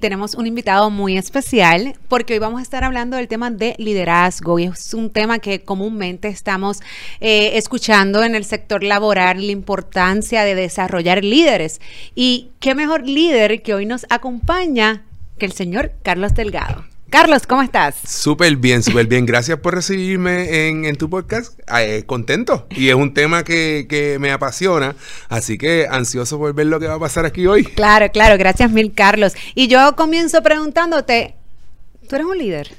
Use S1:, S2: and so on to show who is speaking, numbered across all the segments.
S1: Tenemos un invitado muy especial porque hoy vamos a estar hablando del tema de liderazgo y es un tema que comúnmente estamos eh, escuchando en el sector laboral, la importancia de desarrollar líderes. Y qué mejor líder que hoy nos acompaña que el señor Carlos Delgado. Carlos, ¿cómo estás?
S2: Súper bien, súper bien. Gracias por recibirme en, tu podcast. Eh, contento. Y es un tema que, que, me apasiona. Así que ansioso por ver lo que va a pasar aquí hoy.
S1: Claro, claro. Gracias mil, Carlos. Y yo comienzo preguntándote, ¿tú eres un líder?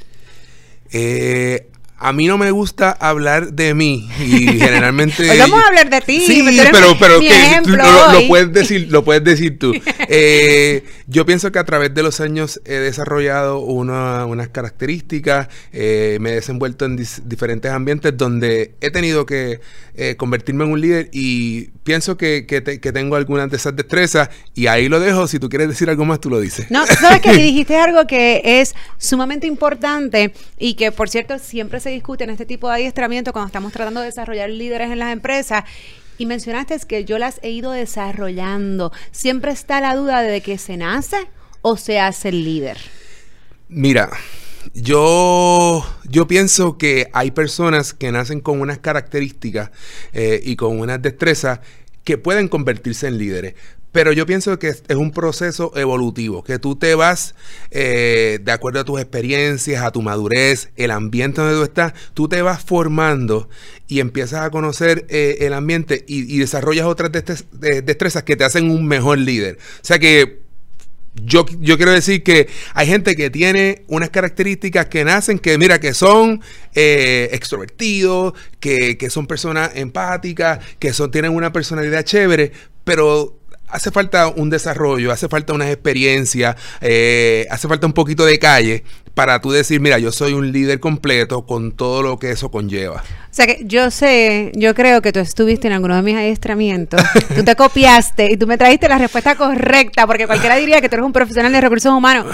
S2: Eh, a mí no me gusta hablar de mí y generalmente
S1: Hoy vamos a hablar de ti
S2: sí pero pero que lo, puedes decir lo puedes decir tú. Eh, yo pienso que a través de los años he desarrollado unas características eh, me he desenvuelto en diferentes ambientes donde he tenido que eh, convertirme en un líder y pienso que, que, tengo algunas de esas destrezas y ahí lo dejo. Si tú quieres decir algo más tú lo dices.
S1: No sabes que dijiste algo que es sumamente importante y que por cierto siempre se discute en este tipo de adiestramiento cuando estamos tratando de desarrollar líderes en las empresas. Y mencionaste que yo las he ido desarrollando. Siempre está la duda de que se nace o se hace el líder.
S2: Mira, yo, yo pienso que hay personas que nacen con unas características eh, y con unas destrezas que pueden convertirse en líderes. Pero yo pienso que es, un proceso evolutivo, que tú te vas eh, de acuerdo a tus experiencias, a tu madurez, el ambiente donde tú estás, tú te vas formando y empiezas a conocer eh, el ambiente y, desarrollas otras destrezas que te hacen un mejor líder. O sea que yo, yo, quiero decir que hay gente que tiene unas características que nacen, que mira, que son eh, extrovertidos, que, que, son personas empáticas, que son, tienen una personalidad chévere, pero hace falta un desarrollo, hace falta una experiencia, eh, hace falta un poquito de calle para tú decir, mira, yo soy un líder completo con todo lo que eso conlleva.
S1: O sea que yo sé, yo creo que tú estuviste en alguno de mis adiestramientos, tú te copiaste y tú me trajiste la respuesta correcta, porque cualquiera diría que tú eres un profesional de recursos humanos.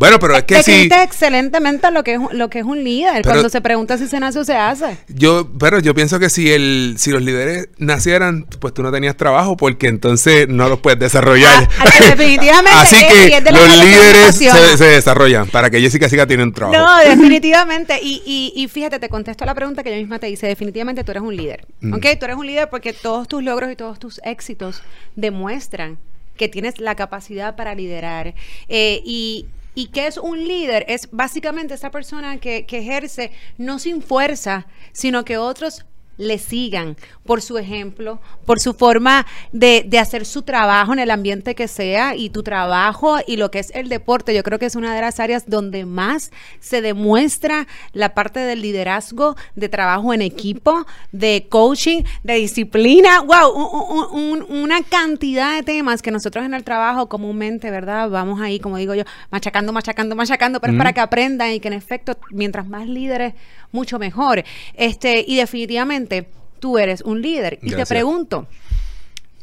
S2: Bueno, pero es que sí.
S1: excelentemente lo que es lo que es un líder. Cuando se pregunta si se nace o se hace.
S2: Yo, pero yo pienso que si el, si los líderes nacieran, pues tú no tenías trabajo, porque entonces no los puedes desarrollar.
S1: Ah, ah, definitivamente.
S2: Así que los líderes se, desarrollan para que Jessica siga teniendo trabajo.
S1: No, definitivamente. Y, y, y, fíjate, te contesto la pregunta que yo misma te hice. Definitivamente tú eres un líder. Mm. ¿Ok? Tú eres un líder porque todos tus logros y todos tus éxitos demuestran que tienes la capacidad para liderar. Eh, y ¿Y qué es un líder? Es básicamente esa persona que, que ejerce no sin fuerza, sino que otros le sigan por su ejemplo, por su forma de, de, hacer su trabajo en el ambiente que sea y tu trabajo y lo que es el deporte. Yo creo que es una de las áreas donde más se demuestra la parte del liderazgo, de trabajo en equipo, de coaching, de disciplina. ¡Wow! una cantidad de temas que nosotros en el trabajo comúnmente, ¿verdad? Vamos ahí, como digo yo, machacando, machacando, machacando, pero es para que aprendan y que en efecto, mientras más líderes, mucho mejor. Este, y definitivamente tú eres un líder. Y te pregunto,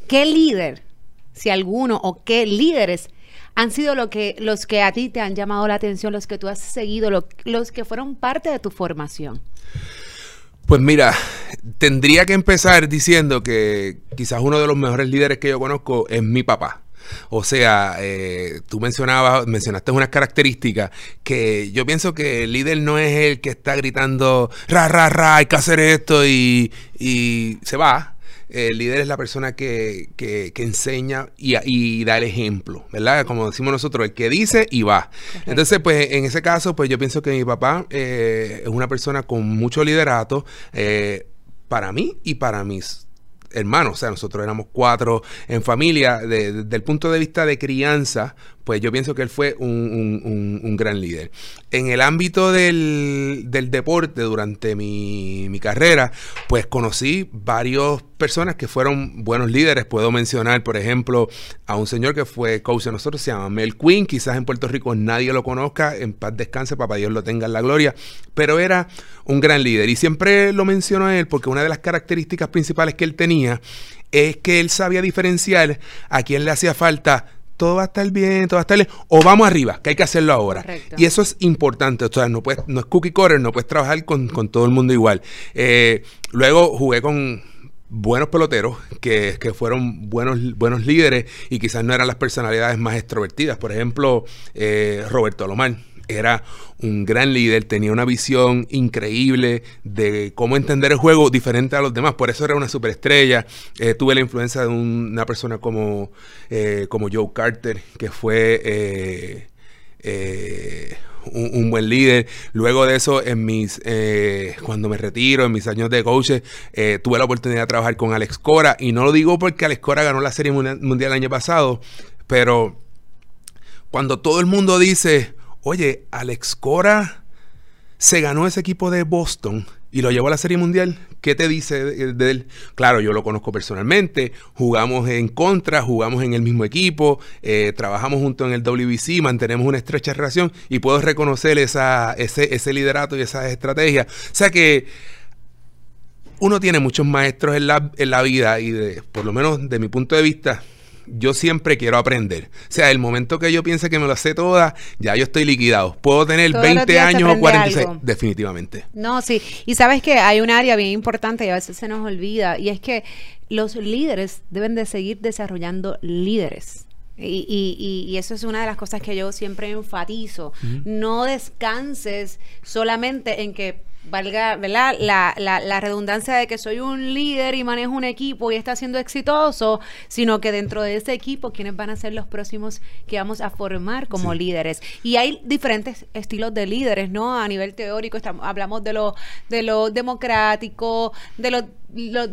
S1: ¿qué líder, si alguno, o qué líderes han sido lo que, los que a ti te han llamado la atención, los que tú has seguido, los que fueron parte de tu formación?
S2: Pues mira, tendría que empezar diciendo que quizás uno de los mejores líderes que yo conozco es mi papá. O sea, eh, tú mencionabas, mencionaste unas características que yo pienso que el líder no es el que está gritando, ra, ra, ra, hay que hacer esto y, y se va. El líder es la persona que, que, enseña y, y, da el ejemplo, ¿verdad? Como decimos nosotros, el que dice y va. Entonces, pues en ese caso, pues yo pienso que mi papá eh, es una persona con mucho liderato eh, para mí y para mis hermanos, o sea, nosotros éramos cuatro en familia, desde el punto de vista de crianza, pues yo pienso que él fue un, gran líder. En el ámbito del, deporte, durante mi, carrera, pues conocí varias personas que fueron buenos líderes. Puedo mencionar, por ejemplo, a un señor que fue coach de nosotros, se llama Mel Quinn. Quizás en Puerto Rico nadie lo conozca, en paz descanse, papá Dios lo tenga en la gloria, pero era un gran líder. Y siempre lo menciono a él porque una de las características principales que él tenía es que él sabía diferenciar a quién le hacía falta todo va a estar bien, todo va a estar bien, o vamos arriba, que hay que hacerlo ahora. Y eso es importante, o sea, no, puedes, no es cookie cutter, no puedes trabajar con, todo el mundo igual. Eh, luego jugué con buenos peloteros que, que, fueron buenos, buenos líderes y quizás no eran las personalidades más extrovertidas. Por ejemplo, eh, Roberto Alomar era un gran líder, tenía una visión increíble de cómo entender el juego diferente a los demás, por eso era una superestrella. Eh, tuve la influencia de una persona como, eh, como Joe Carter, que fue eh, un, buen líder. Luego de eso, en mis cuando me retiro, en mis años de coach, tuve la oportunidad de trabajar con Alex Cora. Y no lo digo porque Alex Cora ganó la Serie Mundial el año pasado, pero cuando todo el mundo dice, Oye, Alex Cora se ganó ese equipo de Boston y lo llevó a la Serie Mundial. ¿Qué te dice de, él? Claro, yo lo conozco personalmente, jugamos en contra, jugamos en el mismo equipo, eh, trabajamos juntos en el WBC, mantenemos una estrecha relación y puedo reconocer ese, ese liderato y esa estrategia. O sea que uno tiene muchos maestros en la, vida y por lo menos de mi punto de vista, yo siempre quiero aprender. O sea, el momento que yo piense que me lo sé toda, ya yo estoy liquidado. Puedo tener 20 años o 46, definitivamente.
S1: No, sí. Y sabes que hay un área bien importante y a veces se nos olvida, y es que los líderes deben de seguir desarrollando líderes. Y, y, y, eso es una de las cosas que yo siempre enfatizo. No descanses solamente en que valga, ¿verdad? La, la, la, redundancia de que soy un líder y manejo un equipo y está siendo exitoso, sino que dentro de ese equipo, ¿quiénes van a ser los próximos que vamos a formar como líderes? Y hay diferentes estilos de líderes, ¿no? A nivel teórico, estamos, hablamos de lo, de lo democrático, de lo los,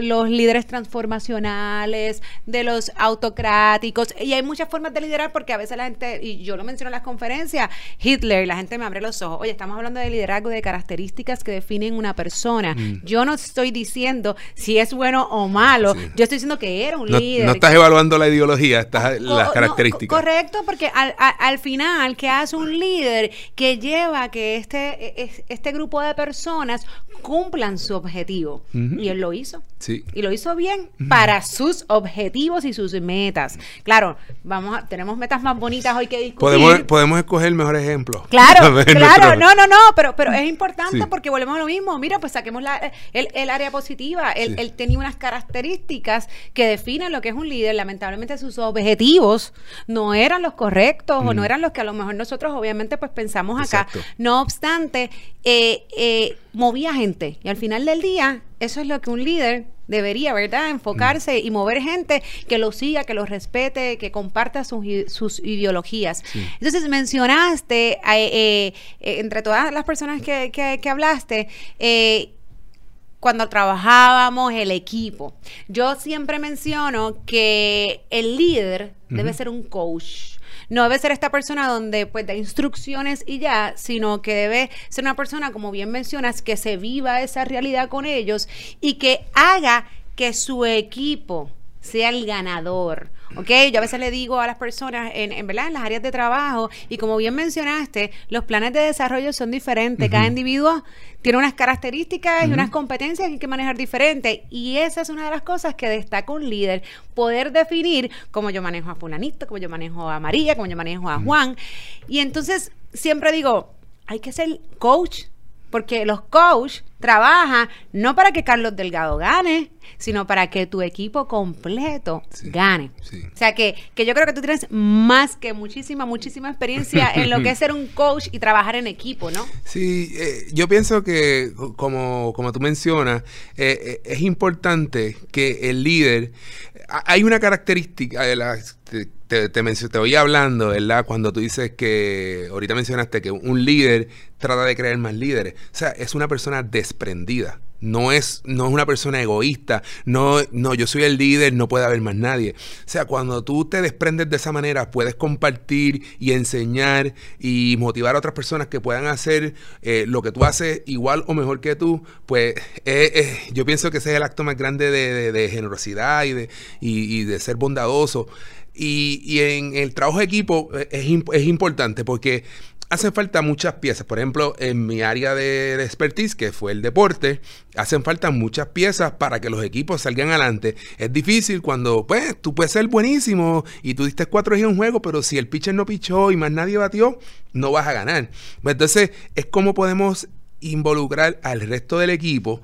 S1: los, líderes transformacionales, de los autocráticos, y hay muchas formas de liderar porque a veces la gente, y yo lo menciono en las conferencias, Hitler, la gente me abre los ojos, oye, estamos hablando de liderazgo, de características que definen una persona. Mm. Yo no estoy diciendo si es bueno o malo, yo estoy diciendo que era un líder.
S2: No estás evaluando la ideología, estás las características.
S1: correcto, porque al, al, final, ¿qué hace un líder que lleva que este, e, este grupo de personas cumplan su objetivo? Y él lo hizo.
S2: Sí.
S1: Y lo hizo bien para sus objetivos y sus metas. Claro, vamos a, tenemos metas más bonitas hoy que discutir.
S2: Podemos, podemos escoger el mejor ejemplo.
S1: Claro, claro, no, no, no, pero, pero es importante porque volvemos a lo mismo. Mira, pues saquemos la, el, área positiva. Él, tenía unas características que definen lo que es un líder. Lamentablemente sus objetivos no eran los correctos o no eran los que a lo mejor nosotros obviamente pues pensamos acá. No obstante, eh, eh, movía gente y al final del día eso es lo que un líder debería, ¿verdad? Enfocarse y mover gente que lo siga, que lo respete, que comparta sus, ideologías. Entonces mencionaste, eh, eh, entre todas las personas que, que, hablaste, cuando trabajábamos el equipo. Yo siempre menciono que el líder debe ser un coach no debe ser esta persona donde pues da instrucciones y ya, sino que debe ser una persona, como bien mencionas, que se viva esa realidad con ellos y que haga que su equipo sea el ganador. ¿Ok? Yo a veces le digo a las personas, en, en, ¿verdad? en las áreas de trabajo, y como bien mencionaste, los planes de desarrollo son diferentes. Cada individuo tiene unas características y unas competencias que hay que manejar diferentes. Y esa es una de las cosas que destaca un líder, poder definir cómo yo manejo a fulanito, cómo yo manejo a María, cómo yo manejo a Juan. Y entonces siempre digo, hay que ser coach porque los coaches trabajan no para que Carlos Delgado gane, sino para que tu equipo completo gane. O sea que, que, yo creo que tú tienes más que muchísima, muchísima experiencia en lo que es ser un coach y trabajar en equipo, ¿no?
S2: Sí, eh, yo pienso que, como, como tú mencionas, eh, eh, es importante que el líder, hay una característica de las te, te, te, oí hablando, ¿verdad? Cuando tú dices que, ahorita mencionaste que un líder trata de crear más líderes. O sea, es una persona desprendida. No es, no es una persona egoísta. No, no, yo soy el líder, no puede haber más nadie. O sea, cuando tú te desprendes de esa manera, puedes compartir y enseñar y motivar a otras personas que puedan hacer eh, lo que tú haces igual o mejor que tú. Pues eh, eh, yo pienso que ese es el acto más grande de, generosidad y de, y de ser bondadoso. Y, en el trabajo de equipo eh, es, es importante porque hacen falta muchas piezas. Por ejemplo, en mi área de, expertise, que fue el deporte, hacen falta muchas piezas para que los equipos salgan adelante. Es difícil cuando, pues, tú puedes ser buenísimo y tú diste cuatro en un juego, pero si el pitcher no pichó y más nadie batió, no vas a ganar. Pues entonces, es como podemos involucrar al resto del equipo,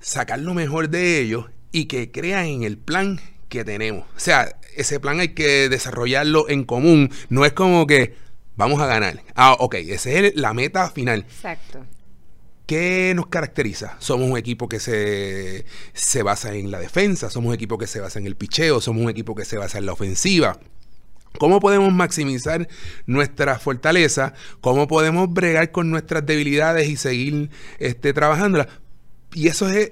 S2: sacar lo mejor de ellos y que crean en el plan que tenemos. O sea, ese plan hay que desarrollarlo en común. No es como que vamos a ganar. Ah, ok, esa es la meta final.
S1: Exacto.
S2: ¿Qué nos caracteriza? Somos un equipo que se, se basa en la defensa, somos un equipo que se basa en el picheo, somos un equipo que se basa en la ofensiva. ¿Cómo podemos maximizar nuestra fortaleza? ¿Cómo podemos bregar con nuestras debilidades y seguir este, trabajándolas? Y eso es,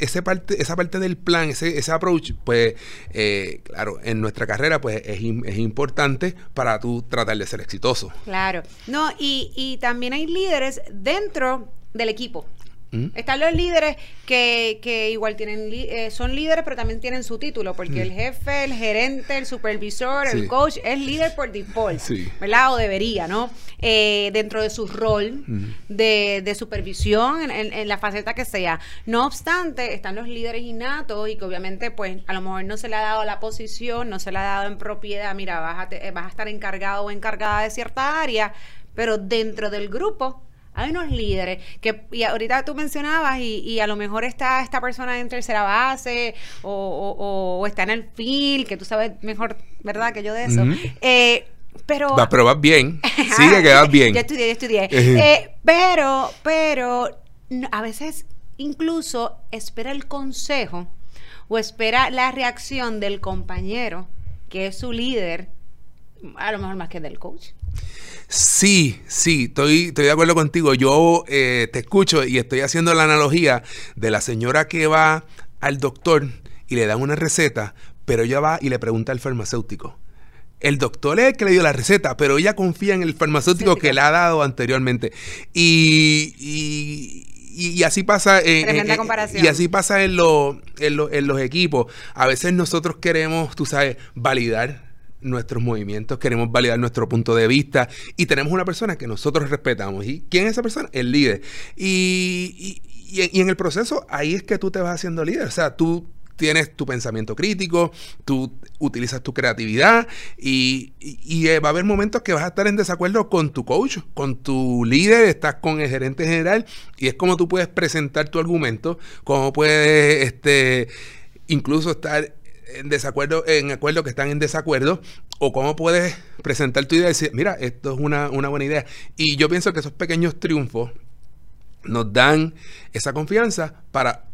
S2: ese parte, esa parte del plan, ese, ese approach, pues, eh, claro, en nuestra carrera, pues es, es, importante para tú tratar de ser exitoso.
S1: Claro. No, y, y también hay líderes dentro del equipo. ¿Mm? Están los líderes que, que igual tienen eh, son líderes, pero también tienen su título, porque ¿Mm? el jefe, el gerente, el supervisor, el coach es líder por default, ¿verdad? O debería, ¿no? Eh, dentro de su rol ¿Mm? de, de, supervisión en, en, la faceta que sea. No obstante, están los líderes innatos y que obviamente, pues, a lo mejor no se le ha dado la posición, no se le ha dado en propiedad, mira, vas a, vas a estar encargado o encargada de cierta área, pero dentro del grupo hay unos líderes que, y ahorita tú mencionabas, y, a lo mejor está esta persona en tercera base o, está en el field, que tú sabes mejor, ¿verdad?, que yo de eso. Eh, pero.
S2: Va, pero vas bien. Sigue que vas bien.
S1: ya estudié, ya estudié. Eh, pero, pero, a veces incluso espera el consejo o espera la reacción del compañero, que es su líder, a lo mejor más que del coach.
S2: Sí, sí, estoy, estoy de acuerdo contigo. Yo eh, te escucho y estoy haciendo la analogía de la señora que va al doctor y le dan una receta, pero ella va y le pregunta al farmacéutico. El doctor es el que le dio la receta, pero ella confía en el farmacéutico que le ha dado anteriormente. Y, y, así pasa en, y así pasa en, en, en los equipos. A veces nosotros queremos, tú sabes, validar nuestros movimientos, queremos validar nuestro punto de vista y tenemos una persona que nosotros respetamos. ¿Y quién es esa persona? El líder. Y, y, en el proceso ahí es que tú te vas haciendo líder. O sea, tú tienes tu pensamiento crítico, tú utilizas tu creatividad y, y, va a haber momentos que vas a estar en desacuerdo con tu coach, con tu líder, estás con el gerente general y es como tú puedes presentar tu argumento, cómo puedes este, incluso estar en desacuerdo, en acuerdo que están en desacuerdo, o cómo puedes presentar tu idea y decir, mira, esto es una, buena idea. Y yo pienso que esos pequeños triunfos nos dan esa confianza para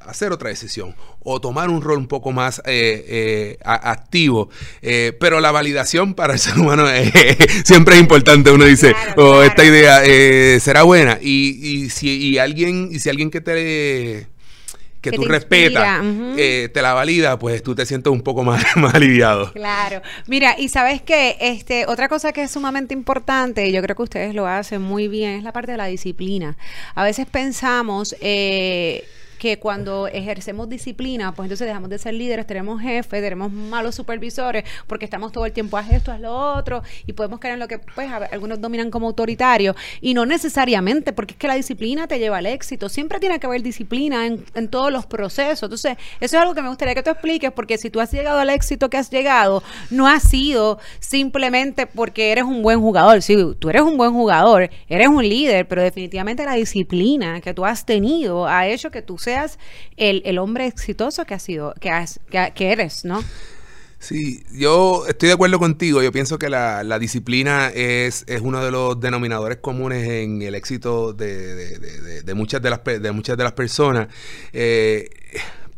S2: hacer otra decisión o tomar un rol un poco más eh, eh, activo. Eh, pero la validación para el ser humano siempre es importante. Uno dice, oh, esta idea será buena. Y, y, si y alguien, y si alguien que te que, tú respetas, eh, te la valida, pues tú te sientes un poco más, más aliviado.
S1: Claro. Mira, y sabes que este, otra cosa que es sumamente importante, y yo creo que ustedes lo hacen muy bien, es la parte de la disciplina. A veces pensamos... Eh, que cuando ejercemos disciplina, pues entonces dejamos de ser líderes, tenemos jefes, tenemos malos supervisores, porque estamos todo el tiempo a esto, a lo otro, y podemos caer en lo que pues algunos dominan como autoritario, y no necesariamente, porque es que la disciplina te lleva al éxito, siempre tiene que haber disciplina en, todos los procesos, entonces eso es algo que me gustaría que tú expliques, porque si tú has llegado al éxito que has llegado, no ha sido simplemente porque eres un buen jugador, sí, tú eres un buen jugador, eres un líder, pero definitivamente la disciplina que tú has tenido ha hecho que tú seas el, hombre exitoso que has sido, que, has, que, eres, ¿no?
S2: Sí, yo estoy de acuerdo contigo. Yo pienso que la, disciplina es, es, uno de los denominadores comunes en el éxito de, de, muchas, de, las, de muchas de las personas. Eh,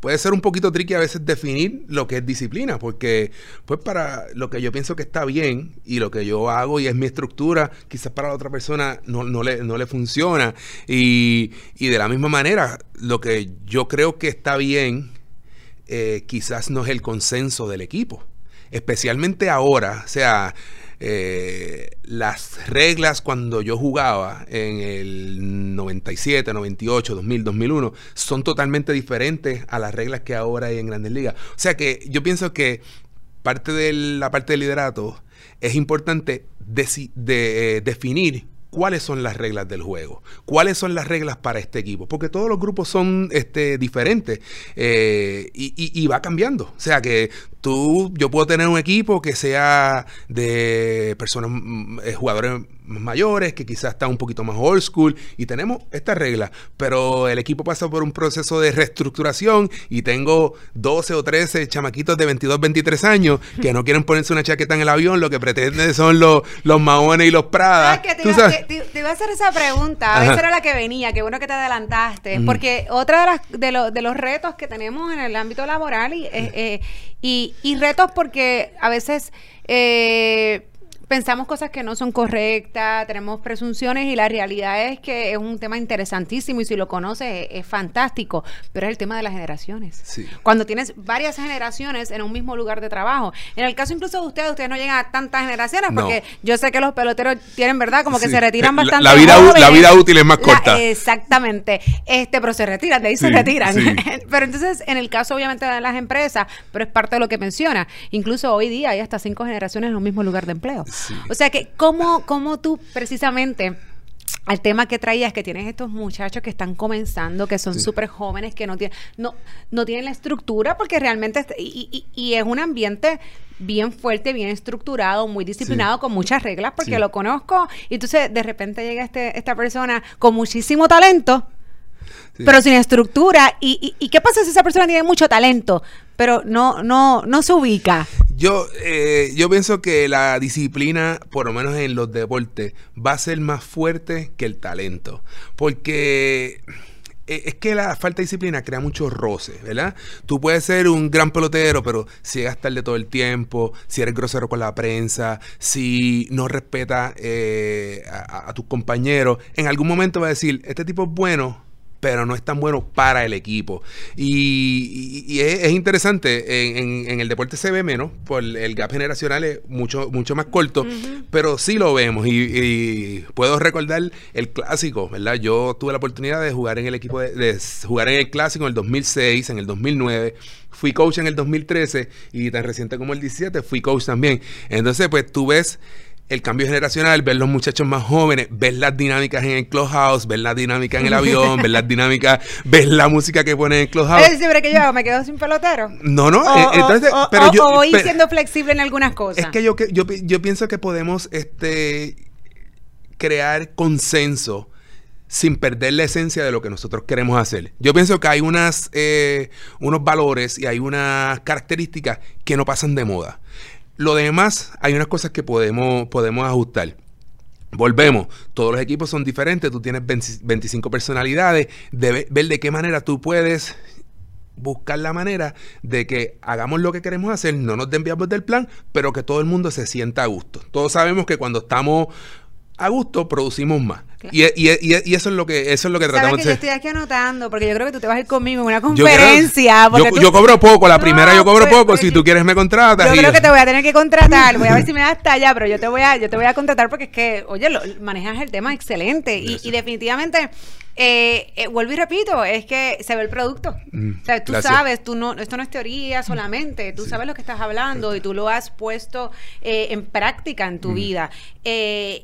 S2: puede ser un poquito tricky a veces definir lo que es disciplina, porque pues para lo que yo pienso que está bien y lo que yo hago y es mi estructura, quizás para la otra persona no, no, le, no le funciona. Y, y, de la misma manera, lo que yo creo que está bien, eh, quizás no es el consenso del equipo. Especialmente ahora, o sea, eh, las reglas cuando yo jugaba en el 97, 98, 2000, 2001 son totalmente diferentes a las reglas que ahora hay en Grandes Ligas. O sea que yo pienso que parte de la parte del liderato es importante de, eh, definir cuáles son las reglas del juego, cuáles son las reglas para este equipo, porque todos los grupos son este, diferentes eh, y, y, va cambiando. O sea que tú, yo puedo tener un equipo que sea de personas, mm, eh, jugadores mayores, que quizás está un poquito más old school, y tenemos esta regla, pero el equipo pasa por un proceso de reestructuración y tengo 12 o 13 chamaquitos de 22, 23 años que no quieren ponerse una chaqueta en el avión, lo que pretenden son los, los maones y los pradas.
S1: te, iba, a hacer esa pregunta, esa era la que venía, qué bueno que te adelantaste, porque otra de, las, de, de, los retos que tenemos en el ámbito laboral y, eh, y, y retos porque a veces... Eh, pensamos cosas que no son correctas, tenemos presunciones y la realidad es que es un tema interesantísimo y si lo conoces es, fantástico, pero es el tema de las generaciones. Cuando tienes varias generaciones en un mismo lugar de trabajo. En el caso incluso de ustedes, ustedes no llegan a tantas generaciones porque yo sé que los peloteros tienen, ¿verdad? Como que se retiran bastante.
S2: La, vida, la vida útil es más corta.
S1: exactamente. Este, pero se retiran, de ahí se retiran. pero entonces, en el caso obviamente de las empresas, pero es parte de lo que menciona. Incluso hoy día hay hasta cinco generaciones en un mismo lugar de empleo. O sea que, ¿cómo, cómo tú precisamente al tema que traías, que tienes estos muchachos que están comenzando, que son súper jóvenes, que no tienen, no, no tienen la estructura, porque realmente, y, y, es un ambiente bien fuerte, bien estructurado, muy disciplinado, con muchas reglas, porque lo conozco, y entonces de repente llega este, esta persona con muchísimo talento, pero sin estructura, y, y, ¿qué pasa si esa persona tiene mucho talento, pero no, no, no se ubica?
S2: Yo, eh, yo pienso que la disciplina, por lo menos en los deportes, va a ser más fuerte que el talento. Porque eh, es que la falta de disciplina crea muchos roces, ¿verdad? Tú puedes ser un gran pelotero, pero si llegas tarde todo el tiempo, si eres grosero con la prensa, si no respetas eh, a, a tus compañeros, en algún momento va a decir, este tipo es bueno, pero no es tan bueno para el equipo. Y, es, interesante, en, el deporte se ve menos, por el gap generacional es mucho, mucho más corto, pero sí lo vemos. Y, puedo recordar el clásico, ¿verdad? Yo tuve la oportunidad de jugar en el equipo, de, jugar en el clásico en el 2006, en el 2009 fui coach en el 2013 y tan reciente como el 17 fui coach también. Entonces, pues tú ves el cambio generacional, ver los muchachos más jóvenes, ver las dinámicas en el clubhouse, ver la dinámica en el avión, ver las dinámicas, ver la música que ponen en el clubhouse.
S1: ¿Es siempre que yo me quedo sin pelotero?
S2: No, no,
S1: eh, entonces, pero yo... voy siendo flexible en algunas cosas.
S2: Es que yo, yo, yo pienso que podemos este, crear consenso sin perder la esencia de lo que nosotros queremos hacer. Yo pienso que hay unas, eh, unos valores y hay unas características que no pasan de moda. Lo demás, hay unas cosas que podemos, podemos ajustar. Volvemos, todos los equipos son diferentes, tú tienes 25 personalidades, de ver de qué manera tú puedes buscar la manera de que hagamos lo que queremos hacer, no nos desviamos del plan, pero que todo el mundo se sienta a gusto. Todos sabemos que cuando estamos a gusto producimos más. Y, eso es lo que eso es lo que tratamos
S1: de hacer. Yo estoy aquí anotando porque yo creo que tú te vas a ir conmigo en una conferencia.
S2: Yo, cobro poco, la primera yo cobro poco, si tú quieres me contratas.
S1: Yo creo que te voy a tener que contratar, voy a ver si me das talla, pero yo te voy a yo te voy a contratar porque es que, oye, manejas el tema excelente y, definitivamente eh, eh, vuelvo y repito, es que se ve el producto. Mm, o sea, tú sabes, tú no, esto no es teoría solamente, tú sabes lo que estás hablando y tú lo has puesto eh, en práctica en tu mm. vida.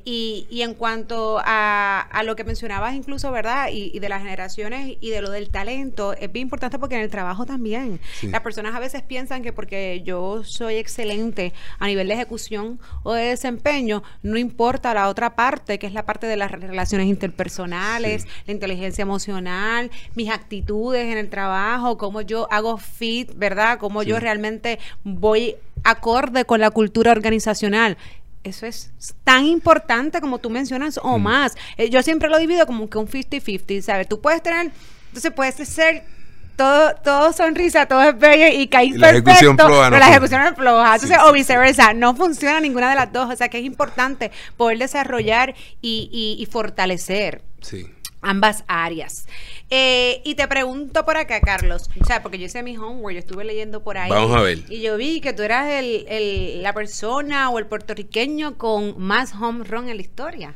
S1: Y, y en cuanto a a, lo que mencionabas incluso, ¿verdad? Y, de las generaciones y de lo del talento, es bien importante porque en el trabajo también. Las personas a veces piensan que porque yo soy excelente a nivel de ejecución o de desempeño, no importa la otra parte, que es la parte de las relaciones interpersonales, la inteligencia emocional, mis actitudes en el trabajo, cómo yo hago fit, ¿verdad? Cómo yo realmente voy acorde con la cultura organizacional eso es tan importante como tú mencionas o mm. más. Eh, yo siempre lo divido como que un 50-50, ¿sabes? Tú puedes tener, entonces puedes ser todo, todo sonrisa, todo es bello y caer la perfecto, pero la ejecución es floja. Entonces, o viceversa, no funciona ninguna de las dos. O sea, que es importante poder desarrollar y, y, y fortalecer. Sí ambas áreas. Eh, y te pregunto por acá, Carlos, o sea, porque yo hice mi homework, yo estuve leyendo por ahí.
S2: Vamos a ver.
S1: Y yo vi que tú eras el, la persona o el puertorriqueño con más home run en la historia.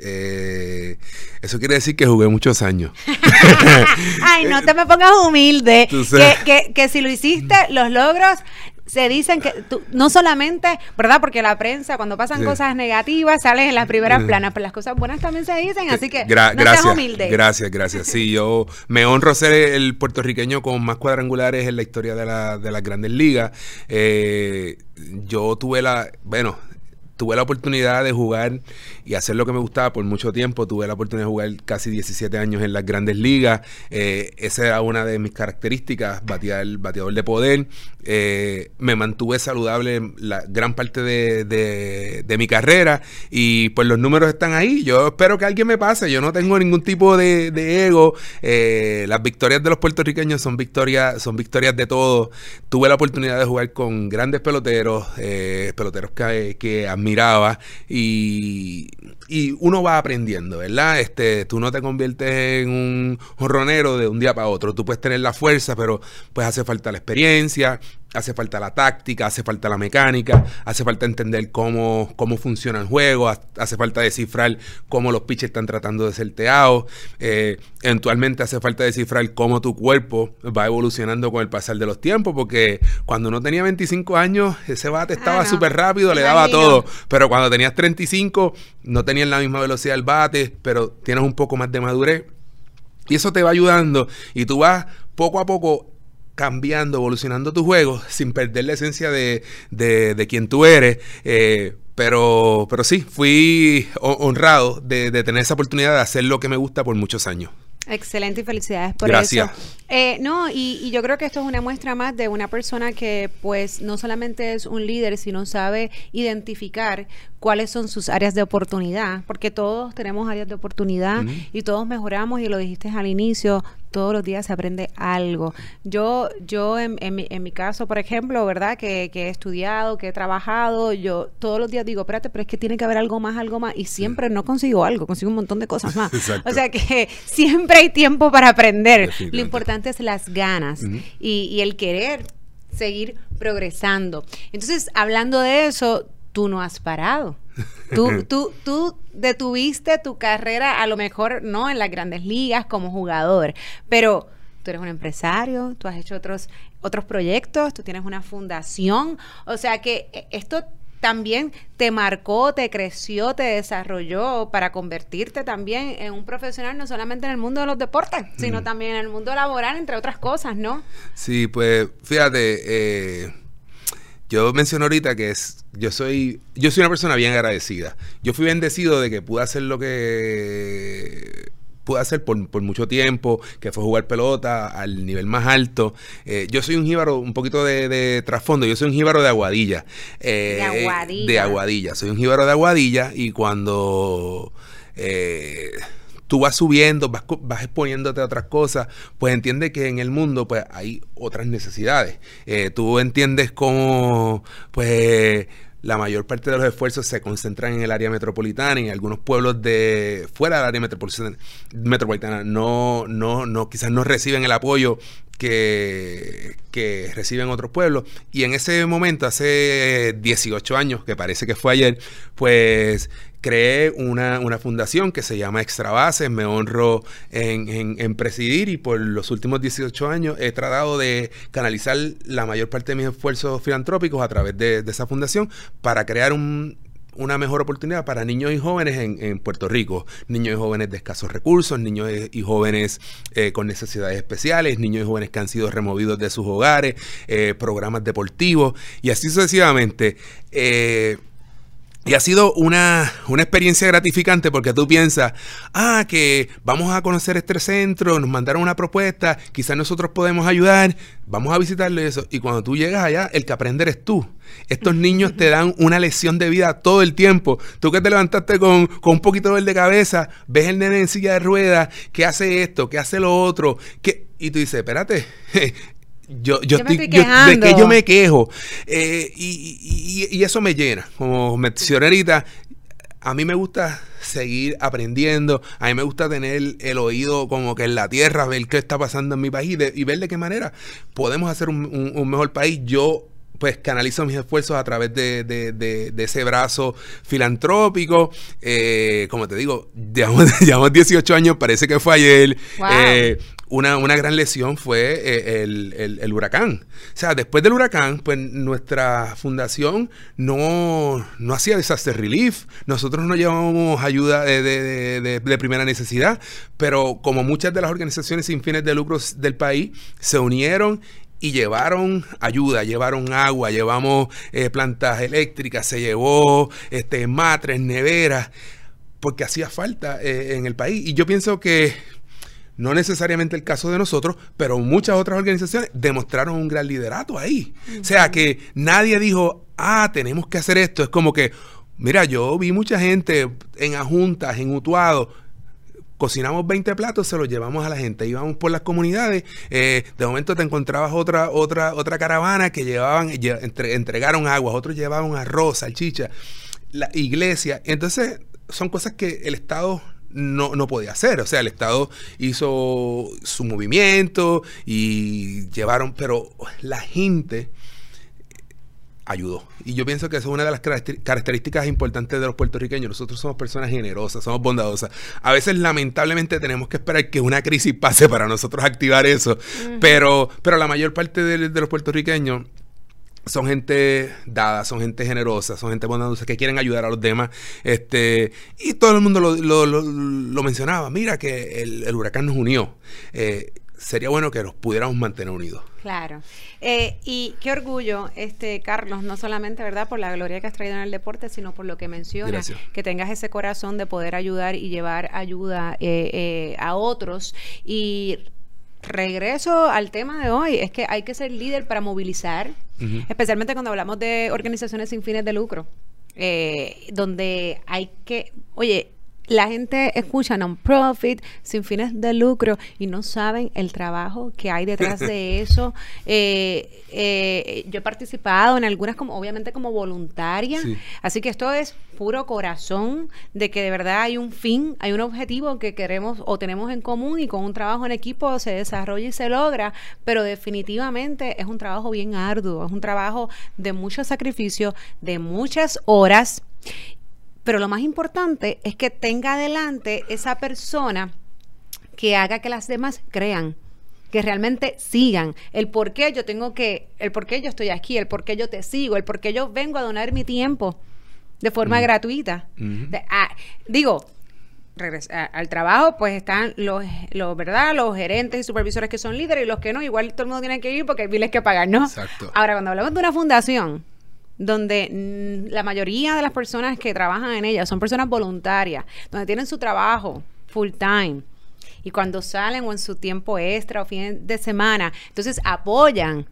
S2: Eh, eso quiere decir que jugué muchos años.
S1: Ay, no te me pongas humilde. Que, que, que, si lo hiciste, los logros se dicen que tú, no solamente, ¿verdad? Porque la prensa, cuando pasan cosas negativas, salen en las primeras planas, pero las cosas buenas también se dicen, así que
S2: no gracias, humilde. Gracias, gracias. Sí, yo me honro ser el puertorriqueño con más cuadrangulares en la historia de, la, de las grandes ligas. Eh, yo tuve la, bueno, tuve la oportunidad de jugar y hacer lo que me gustaba por mucho tiempo. Tuve la oportunidad de jugar casi 17 años en las grandes ligas. Eh, esa era una de mis características, el bateador de poder. Eh, me mantuve saludable la gran parte de, mi carrera y pues los números están ahí. Yo espero que alguien me pase. Yo no tengo ningún tipo de, ego. Eh, las victorias de los puertorriqueños son victorias, son victorias de todos. Tuve la oportunidad de jugar con grandes peloteros, peloteros que, que admiraba y y uno va aprendiendo, ¿verdad? Este, tú no te conviertes en un jorronero de un día para otro. Tú puedes tener la fuerza, pero pues hace falta la experiencia, hace falta la táctica, hace falta la mecánica, hace falta entender cómo, cómo funciona el juego, hace falta descifrar cómo los pitches están tratando de ser teados, eh, eventualmente hace falta descifrar cómo tu cuerpo va evolucionando con el pasar de los tiempos, porque cuando uno tenía 25 años, ese bate estaba ah, súper rápido, le daba todo, pero cuando tenías 35, no tenías la misma velocidad del bate, pero tienes un poco más de madurez. Y eso te va ayudando y tú vas poco a poco cambiando, evolucionando tu juego sin perder la esencia de, de, quien tú eres. Eh, pero, pero sí, fui honrado de, de tener esa oportunidad de hacer lo que me gusta por muchos años.
S1: Excelente y felicidades por Gracias. eso. Eh, no, y, y, yo creo que esto es una muestra más de una persona que pues no solamente es un líder, sino sabe identificar cuáles son sus áreas de oportunidad, porque todos tenemos áreas de oportunidad y todos mejoramos, y lo dijiste al inicio, todos los días se aprende algo. Yo, yo en, en, mi, en mi caso, por ejemplo, ¿verdad? Que, que, he estudiado, que he trabajado, yo todos los días digo, espérate, pero es que tiene que haber algo más, algo más, y siempre no consigo algo, consigo un montón de cosas más. o sea que siempre hay tiempo para aprender. Lo importante es las ganas y, y el querer seguir progresando. Entonces, hablando de eso, tú no has parado. Tú, tú, tú detuviste tu carrera, a lo mejor no en las grandes ligas como jugador, pero tú eres un empresario, tú has hecho otros, otros proyectos, tú tienes una fundación, o sea que eh, esto también te marcó, te creció, te desarrolló para convertirte también en un profesional no solamente en el mundo de los deportes, sino mm. también en el mundo laboral, entre otras cosas, ¿no?
S2: Sí, pues fíjate, eh, yo menciono ahorita que es, yo soy, yo soy una persona bien agradecida. Yo fui bendecido de que pude hacer lo que pude hacer por, mucho tiempo, que fue jugar pelota al nivel más alto. Eh, yo soy un jíbaro, un poquito de, trasfondo, yo soy un jíbaro de aguadilla.
S1: Eh, de aguadilla.
S2: De aguadilla. Soy un jíbaro de aguadilla y cuando... Eh, tú vas subiendo, vas, vas, exponiéndote a otras cosas, pues entiende que en el mundo pues hay otras necesidades. Eh, tú entiendes cómo pues la mayor parte de los esfuerzos se concentran en el área metropolitana y algunos pueblos de fuera del área metropolitana, metropolitana no, no, no, quizás no reciben el apoyo que, que, reciben otros pueblos. Y en ese momento, hace 18 años, que parece que fue ayer, pues creé una, fundación que se llama Extra Bases, me honro en, presidir y por los últimos 18 años he tratado de canalizar la mayor parte de mis esfuerzos filantrópicos a través de, esa fundación para crear una mejor oportunidad para niños y jóvenes en, Puerto Rico. Niños y jóvenes de escasos recursos, niños y jóvenes eh, con necesidades especiales, niños y jóvenes que han sido removidos de sus hogares, eh, programas deportivos y así sucesivamente. Eh, y ha sido una, experiencia gratificante porque tú piensas, ah, que vamos a conocer este centro, nos mandaron una propuesta, quizás nosotros podemos ayudar, vamos a visitarle eso. Y cuando tú llegas allá, el que aprende eres tú. Estos niños te dan una lección de vida todo el tiempo. Tú que te levantaste con, un poquito de cabeza, ves el nene en silla de ruedas, que hace esto, que hace lo otro, que... Y tú dices, espérate, yo, yo, estoy, de que yo me quejo. Eh, y, eso me llena. Como mencioné ahorita, a mí me gusta seguir aprendiendo. A mí me gusta tener el oído como que en la tierra, ver qué está pasando en mi país y, ver de qué manera podemos hacer un, mejor país. Yo pues canalizo mis esfuerzos a través de, ese brazo filantrópico. Eh, como te digo, llevamos, 18 años, parece que fue ayer. Eh, una, una, gran lesión fue eh, el, huracán. O sea, después del huracán, pues nuestra fundación no, no hacía disaster relief. Nosotros no llevábamos ayuda de, de, primera necesidad, pero como muchas de las organizaciones sin fines de lucros del país se unieron y llevaron ayuda, llevaron agua, llevamos eh, plantas eléctricas, se llevó este, matres, neveras, porque hacía falta eh, en el país. Y yo pienso que no necesariamente el caso de nosotros, pero muchas otras organizaciones demostraron un gran liderato ahí. O sea, que nadie dijo, ah, tenemos que hacer esto. Es como que, mira, yo vi mucha gente en ajuntas, en Utuado, cocinamos 20 platos, se los llevamos a la gente, íbamos por las comunidades, eh, de momento te encontrabas otra, otra, otra caravana que llevaban, entregaron agua, otros llevaban arroz, salchicha, la iglesia, entonces son cosas que el Estado no, no, podía hacer. O sea, el Estado hizo su movimiento y llevaron, pero la gente ayudó. Y yo pienso que eso es una de las características importantes de los puertorriqueños. Nosotros somos personas generosas, somos bondadosas. A veces, lamentablemente, tenemos que esperar que una crisis pase para nosotros activar eso. pero, pero la mayor parte de, los puertorriqueños son gente dada, son gente generosa, son gente bondadosa que quieren ayudar a los demás. Este, y todo el mundo lo, mencionaba. Mira que el, huracán nos unió. Eh, sería bueno que nos pudiéramos mantener unidos.
S1: Claro. Eh, y qué orgullo, este Carlos, no solamente, ¿verdad?, por la gloria que has traído en el deporte, sino por lo que mencionas, que tengas ese corazón de poder ayudar y llevar ayuda eh, eh, a otros. Y regreso al tema de hoy, es que hay que ser líder para movilizar, especialmente cuando hablamos de organizaciones sin fines de lucro. donde hay que, oye, la gente escucha non-profit, sin fines de lucro, y no saben el trabajo que hay detrás de eso. Eh, eh, yo he participado en algunas, como obviamente como voluntaria, así que esto es puro corazón de que de verdad hay un fin, hay un objetivo que queremos o tenemos en común y con un trabajo en equipo se desarrolla y se logra, pero definitivamente es un trabajo bien arduo, es un trabajo de mucho sacrificio, de muchas horas pero lo más importante es que tenga adelante esa persona que haga que las demás crean que realmente sigan el por qué yo tengo que, el por qué yo estoy aquí, el por qué yo te sigo, el por qué yo vengo a donar mi tiempo de forma gratuita. Ah, digo, al trabajo, pues están los, los, ¿verdad? Los gerentes y supervisores que son líderes y los que no, igual todo el mundo tiene que ir porque hay biles que pagar, ¿no? Exacto. Ahora, cuando hablamos de una fundación, donde la mayoría de las personas que trabajan en ella son personas voluntarias, donde tienen su trabajo full time. Y cuando salen o en su tiempo extra o fin de semana, entonces apoyan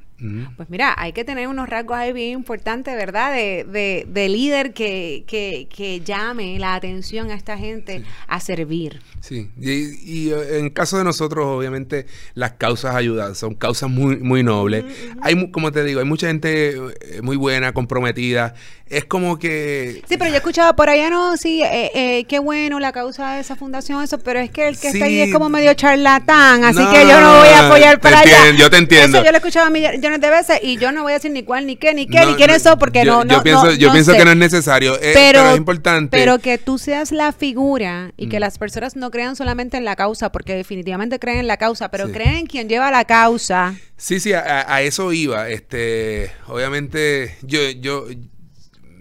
S1: pues mira, hay que tener unos rasgos ahí bien importantes, ¿verdad? De, de, líder que, que, llame la atención a esta gente a servir.
S2: Sí, y, eh, en caso de nosotros, obviamente, las causas ayudan, son causas muy, muy nobles. Hay, como te digo, hay mucha gente eh, muy buena, comprometida. Es como que...
S1: Sí, pero yo he escuchado por allá, no, sí, eh, qué bueno la causa de esa fundación, eso, pero es que el que está ahí es como medio charlatán, así que yo no voy a apoyar para allá.
S2: Yo te entiendo.
S1: Eso yo lo he escuchado a mí de veces y yo no voy a decir ni cuál, ni qué, ni qué, ni quién es eso, porque no, no,
S2: Yo pienso, yo pienso que no es necesario, eh, pero, es importante.
S1: Pero que tú seas la figura y que mm. las personas no crean solamente en la causa, porque definitivamente creen en la causa, pero creen en quien lleva la causa.
S2: Sí, sí, a, a, eso iba. Este, obviamente, yo, yo,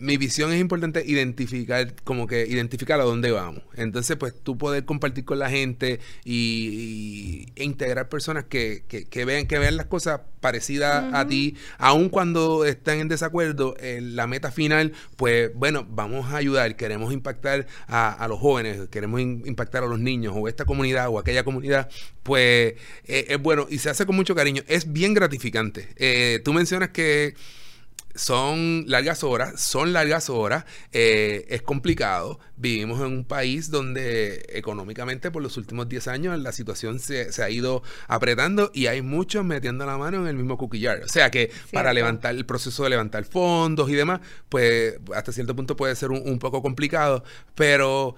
S2: mi visión es importante identificar, como que identificar a dónde vamos. Entonces, pues tú poder compartir con la gente y, e integrar personas que, que, vean, que vean las cosas parecidas a ti, aun cuando están en desacuerdo, en la meta final, pues bueno, vamos a ayudar, queremos impactar a, los jóvenes, queremos impactar a los niños o esta comunidad o aquella comunidad, pues eh, es bueno y se hace con mucho cariño. Es bien gratificante. Eh, tú mencionas que son largas horas, son largas horas, eh, es complicado. Vivimos en un país donde económicamente por los últimos 10 años la situación se, ha ido apretando y hay muchos metiendo la mano en el mismo cuquillar. O sea que para levantar el proceso de levantar fondos y demás, pues hasta cierto punto puede ser un, poco complicado, pero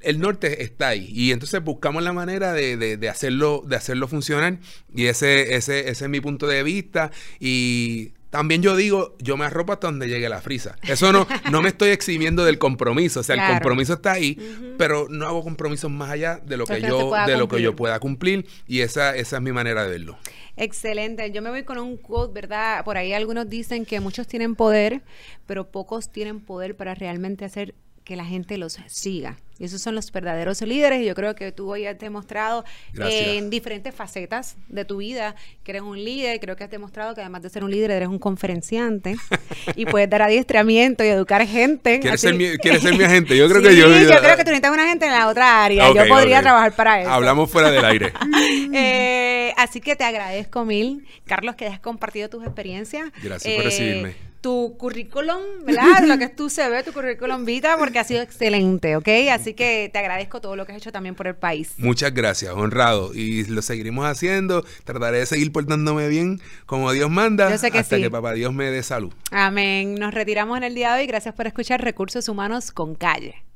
S2: el norte está ahí y entonces buscamos la manera de, de, hacerlo de hacerlo funcionar y ese, ese, ese es mi punto de vista y también yo digo, yo me arropo hasta donde llegue la frisa. Eso no, no me estoy eximiendo del compromiso. O sea, el compromiso está ahí, pero no hago compromisos más allá de lo que yo, de lo que yo pueda cumplir. Y esa, esa es mi manera de verlo.
S1: Excelente. Yo me voy con un quote, ¿verdad? Por ahí algunos dicen que muchos tienen poder, pero pocos tienen poder para realmente hacer que la gente los siga. Y esos son los verdaderos líderes. Y yo creo que tú hoy has demostrado en diferentes facetas de tu vida que eres un líder. Creo que has demostrado que además de ser un líder, eres un conferenciante y puedes dar adiestramiento y educar gente.
S2: ¿Quieres, ser mi, agente? Yo creo que yo,
S1: yo, creo que tú necesitas una gente en la otra área. yo podría trabajar para eso.
S2: Hablamos fuera del aire.
S1: Eh, así que te agradezco mil, Carlos, que hayas compartido tus experiencias.
S2: Gracias por recibirme
S1: tu currículum, ¿verdad? lo que es tu CV, tu currículum vita, porque ha sido excelente, ¿ok? Así que te agradezco todo lo que has hecho también por el país.
S2: Muchas gracias, honrado. Y lo seguiremos haciendo. Trataré de seguir portándome bien como Dios manda. Yo sé que hasta que papá Dios me dé salud.
S1: Amén. Nos retiramos en el día de hoy. Gracias por escuchar Recursos Humanos con Calle.